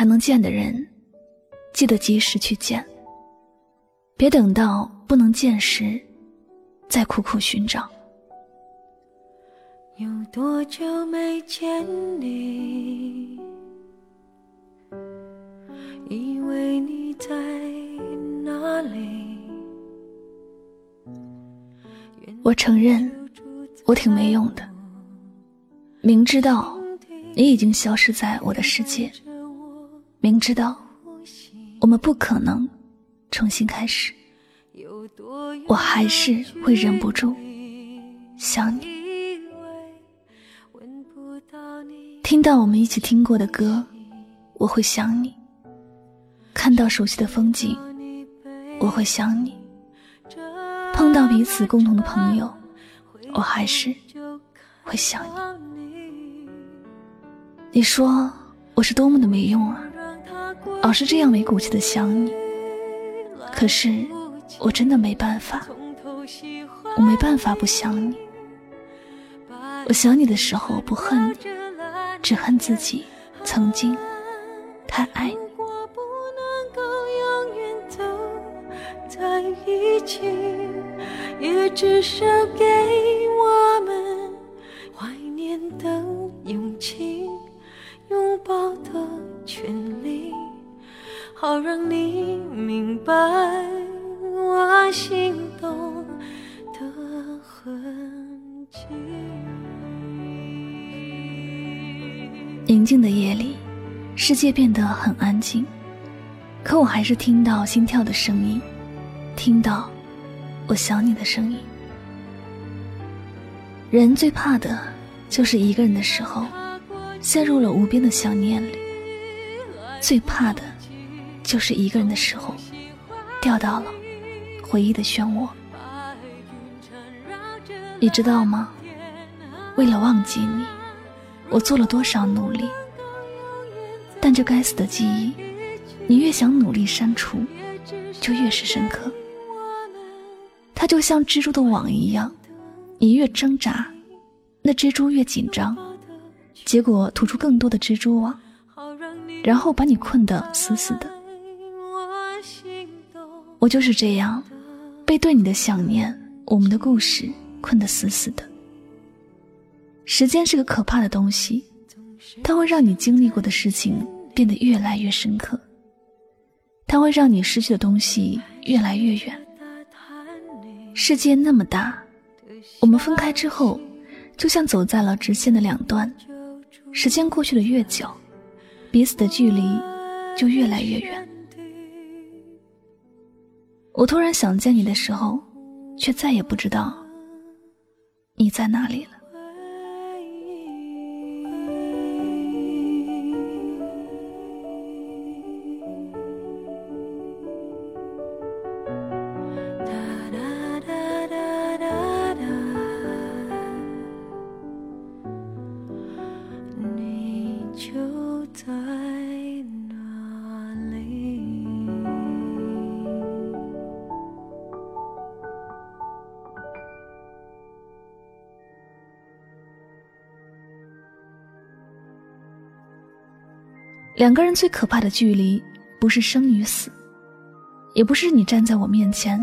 还能见的人，记得及时去见。别等到不能见时，再苦苦寻找。有多久没见你？以为你在哪里？我承认，我挺没用的。明知道。你已经消失在我的世界，明知道我们不可能重新开始，我还是会忍不住想你。听到我们一起听过的歌，我会想你；看到熟悉的风景，我会想你；碰到彼此共同的朋友，我还是会想你。你说我是多么的没用啊，老是这样没骨气的想你。可是我真的没办法，我没办法不想你。我想你的时候不恨你，只恨自己曾经太爱你。也至少给我们好让你明白我心动的痕迹。宁静的夜里，世界变得很安静，可我还是听到心跳的声音，听到我想你的声音。人最怕的就是一个人的时候。陷入了无边的想念里，最怕的，就是一个人的时候，掉到了回忆的漩涡。你知道吗？为了忘记你，我做了多少努力。但这该死的记忆，你越想努力删除，就越是深刻。它就像蜘蛛的网一样，你越挣扎，那蜘蛛越紧张。结果吐出更多的蜘蛛网，然后把你困得死死的。我就是这样，被对你的想念、我们的故事困得死死的。时间是个可怕的东西，它会让你经历过的事情变得越来越深刻，它会让你失去的东西越来越远。世界那么大，我们分开之后，就像走在了直线的两端。时间过去的越久，彼此的距离就越来越远。我突然想见你的时候，却再也不知道你在哪里了。两个人最可怕的距离，不是生与死，也不是你站在我面前，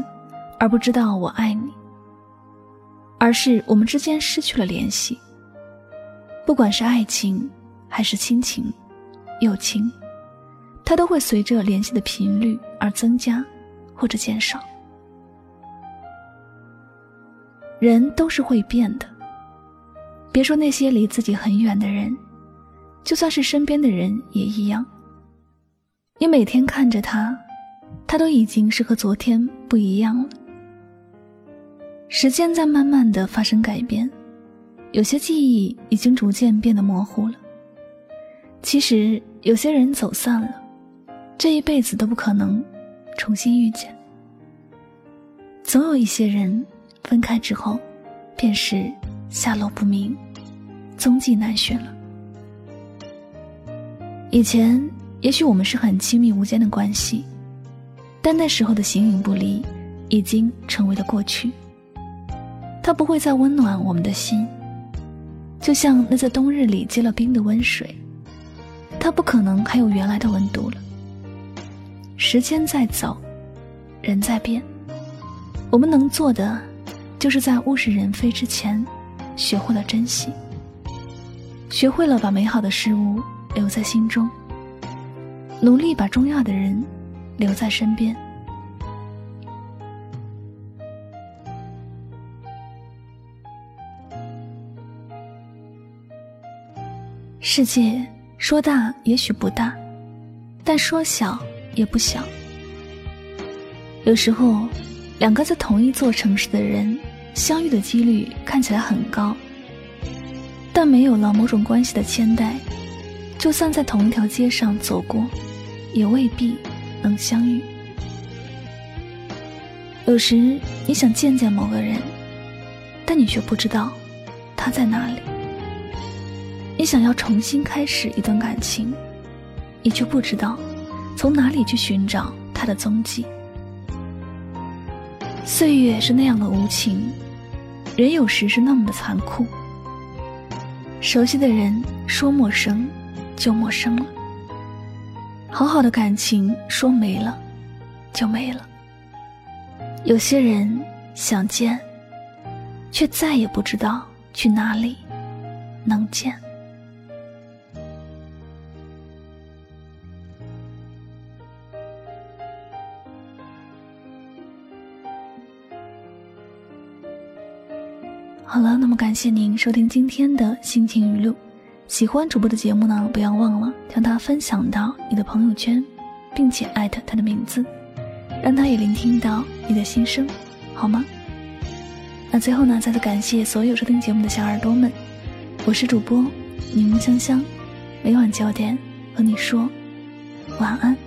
而不知道我爱你，而是我们之间失去了联系。不管是爱情，还是亲情、友情，它都会随着联系的频率而增加或者减少。人都是会变的，别说那些离自己很远的人。就算是身边的人也一样。你每天看着他，他都已经是和昨天不一样了。时间在慢慢的发生改变，有些记忆已经逐渐变得模糊了。其实有些人走散了，这一辈子都不可能重新遇见。总有一些人分开之后，便是下落不明，踪迹难寻了。以前也许我们是很亲密无间的关系，但那时候的形影不离，已经成为了过去。它不会再温暖我们的心，就像那在冬日里结了冰的温水，它不可能还有原来的温度了。时间在走，人在变。我们能做的，就是在物是人非之前，学会了珍惜，学会了把美好的事物留在心中，努力把重要的人留在身边。世界说大也许不大，但说小也不小。有时候。两个在同一座城市的人相遇的几率看起来很高，但没有了某种关系的牵带，就算在同一条街上走过，也未必能相遇。有时你想见见某个人，但你却不知道他在哪里；你想要重新开始一段感情，你却不知道从哪里去寻找他的踪迹。岁月是那样的无情，人有时是那么的残酷。熟悉的人说陌生，就陌生了；好好的感情说没了，就没了。有些人想见，却再也不知道去哪里能见。好了，那么感谢您收听今天的心情语录。喜欢主播的节目呢，不要忘了将它分享到你的朋友圈，并且艾特他的名字，让他也聆听到你的心声，好吗？那最后呢，再次感谢所有收听节目的小耳朵们，我是主播柠檬香香，每晚九点和你说晚安。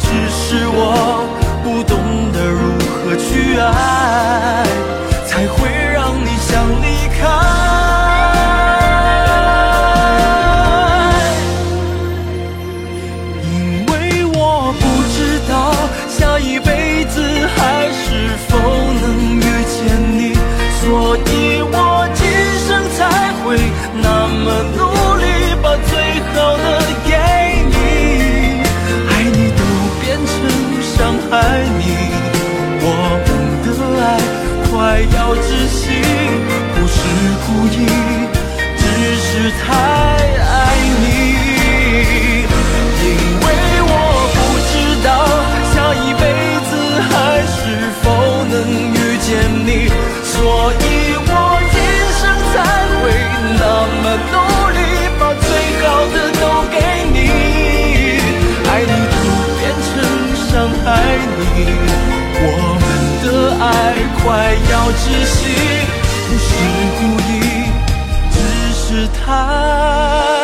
只是我不懂得如何去爱，才会让你想离开。意，只是太爱你。因为我不知道下一辈子还是否能遇见你，所以我今生才会那么努力，把最好的都给你。爱你都变成伤害你，我们的爱快要窒息，不是故意，是他。